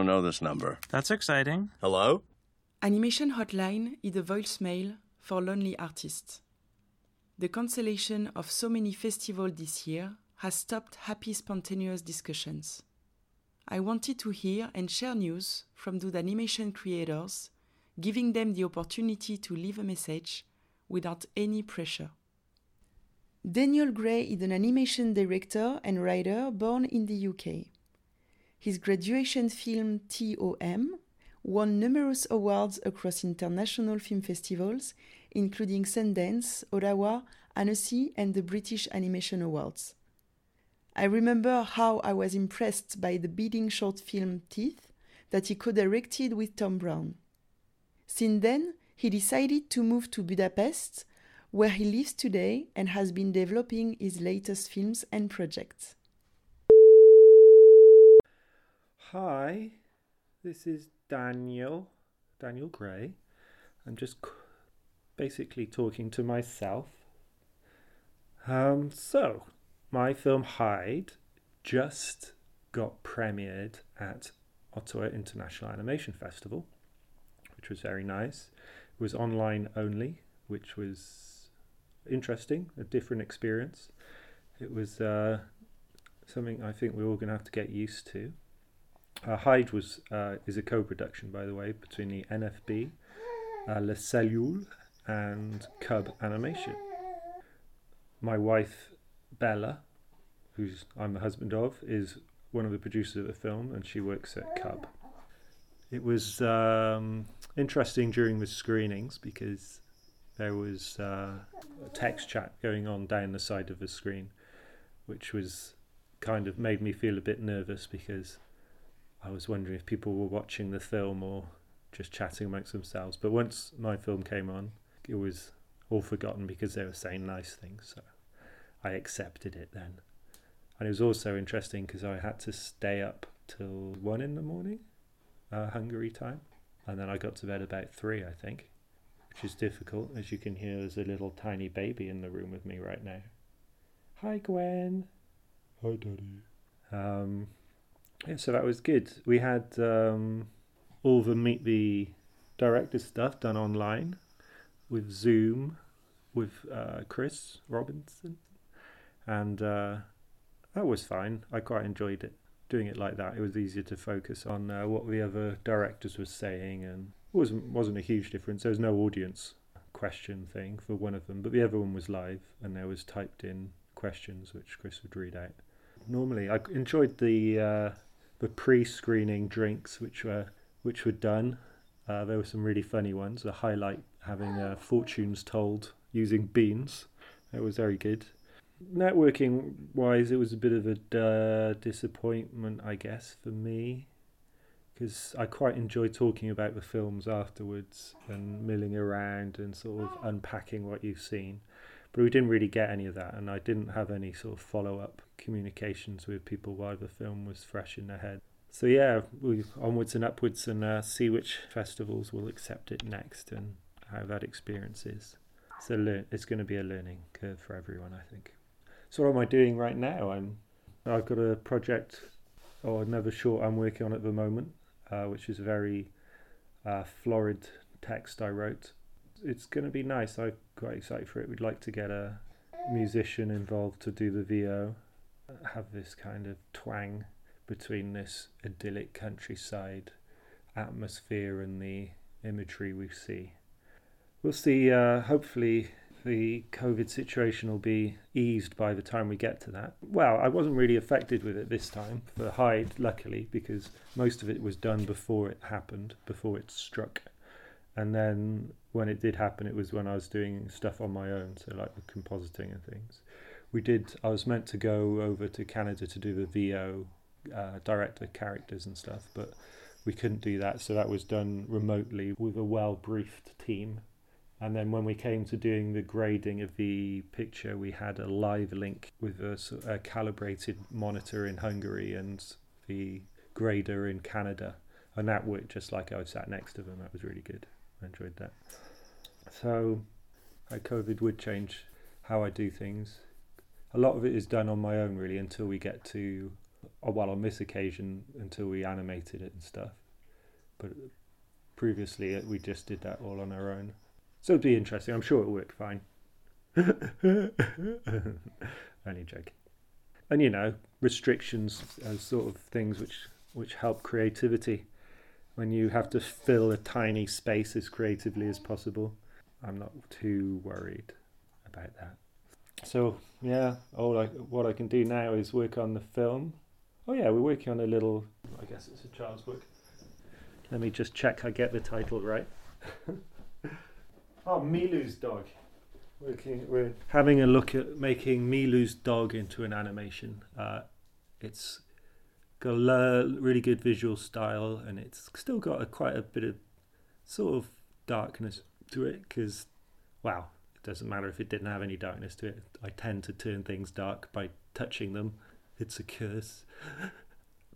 don't know this number. That's exciting. Hello? Animation Hotline is a voicemail for lonely artists. The cancellation of so many festivals this year has stopped happy spontaneous discussions. I wanted to hear and share news from those animation creators, giving them the opportunity to leave a message without any pressure. Daniel Gray is an animation director and writer born in the UK. His graduation film TOM won numerous awards across international film festivals, including Sundance, Ottawa, Annecy, and the British Animation Awards. I remember how I was impressed by the bidding short film Teeth that he co directed with Tom Brown. Since then, he decided to move to Budapest, where he lives today and has been developing his latest films and projects. Hi, this is Daniel, Daniel Gray. I'm just basically talking to myself. Um, so, my film Hide just got premiered at Ottawa International Animation Festival, which was very nice. It was online only, which was interesting, a different experience. It was uh, something I think we're all going to have to get used to. Uh, Hide was uh, is a co-production, by the way, between the NFB, uh, La Cellule, and Cub Animation. My wife, Bella, who's I'm the husband of, is one of the producers of the film, and she works at Cub. It was um, interesting during the screenings because there was uh, a text chat going on down the side of the screen, which was kind of made me feel a bit nervous because I was wondering if people were watching the film or just chatting amongst themselves. But once my film came on, it was all forgotten because they were saying nice things. So I accepted it then. And it was also interesting because I had to stay up till one in the morning, uh, Hungary time. And then I got to bed about three, I think, which is difficult. As you can hear, there's a little tiny baby in the room with me right now. Hi, Gwen. Hi, Daddy. Um, yeah, so that was good. We had um, all the meet the director stuff done online with Zoom with uh, Chris Robinson, and uh, that was fine. I quite enjoyed it doing it like that. It was easier to focus on uh, what the other directors were saying, and it wasn't wasn't a huge difference. There was no audience question thing for one of them, but the other one was live, and there was typed in questions which Chris would read out. Normally, I enjoyed the uh, the pre-screening drinks which were which were done. Uh, there were some really funny ones. The highlight having uh, fortunes told using beans. That was very good. Networking wise, it was a bit of a uh, disappointment, I guess, for me, because I quite enjoy talking about the films afterwards and milling around and sort of unpacking what you've seen. But we didn't really get any of that, and I didn't have any sort of follow up communications with people while the film was fresh in their head. So yeah, we onwards and upwards and uh, see which festivals will accept it next and how that experience is. So it's going to be a learning curve for everyone, I think. So what am I doing right now? I'm I've got a project or another short I'm working on at the moment, uh, which is a very uh, florid text I wrote. It's going to be nice. I'm quite excited for it. We'd like to get a musician involved to do the VO, have this kind of twang between this idyllic countryside atmosphere and the imagery we see. We'll see. Uh, hopefully, the COVID situation will be eased by the time we get to that. Well, I wasn't really affected with it this time for Hide, luckily, because most of it was done before it happened, before it struck. And then when it did happen, it was when I was doing stuff on my own, so like the compositing and things. We did, I was meant to go over to Canada to do the VO, uh, direct the characters and stuff, but we couldn't do that, so that was done remotely with a well briefed team and then when we came to doing the grading of the picture, we had a live link with a, a, calibrated monitor in Hungary and the grader in Canada. And that worked just like I was sat next to them. That was really good. I enjoyed that. So, uh, COVID would change how I do things. A lot of it is done on my own, really, until we get to oh, well, on this occasion until we animated it and stuff. But previously, we just did that all on our own. So it'd be interesting. I'm sure it'll work fine. Only joking. And you know, restrictions are sort of things which which help creativity. When you have to fill a tiny space as creatively as possible, I'm not too worried about that. So yeah, all I what I can do now is work on the film. Oh yeah, we're working on a little. I guess it's a child's book. Let me just check I get the title right. oh, Milu's dog. Working, we're having a look at making Milu's dog into an animation. Uh, it's got a really good visual style, and it's still got a, quite a bit of sort of darkness to it. Because, wow, it doesn't matter if it didn't have any darkness to it. I tend to turn things dark by touching them. It's a curse.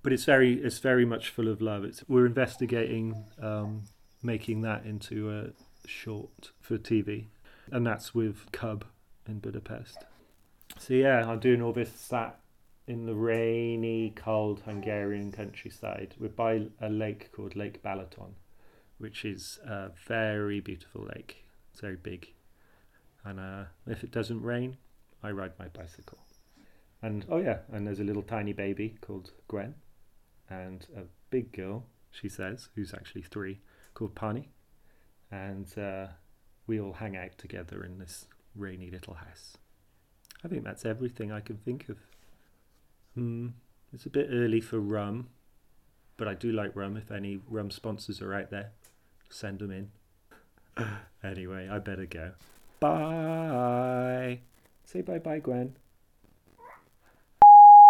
but it's very, it's very much full of love. It's we're investigating um, making that into a short for TV and that's with Cub in Budapest. So yeah, I'm doing all this sat in the rainy, cold Hungarian countryside. We're by a lake called Lake Balaton, which is a very beautiful lake. It's very big, and uh, if it doesn't rain, I ride my bicycle. And oh yeah, and there's a little tiny baby called Gwen, and a big girl, she says, who's actually three, called Pani, and. Uh, we all hang out together in this rainy little house. I think that's everything I can think of. Hmm, it's a bit early for rum, but I do like rum. If any rum sponsors are out there, send them in. anyway, I better go. Bye. Say bye bye, Gwen.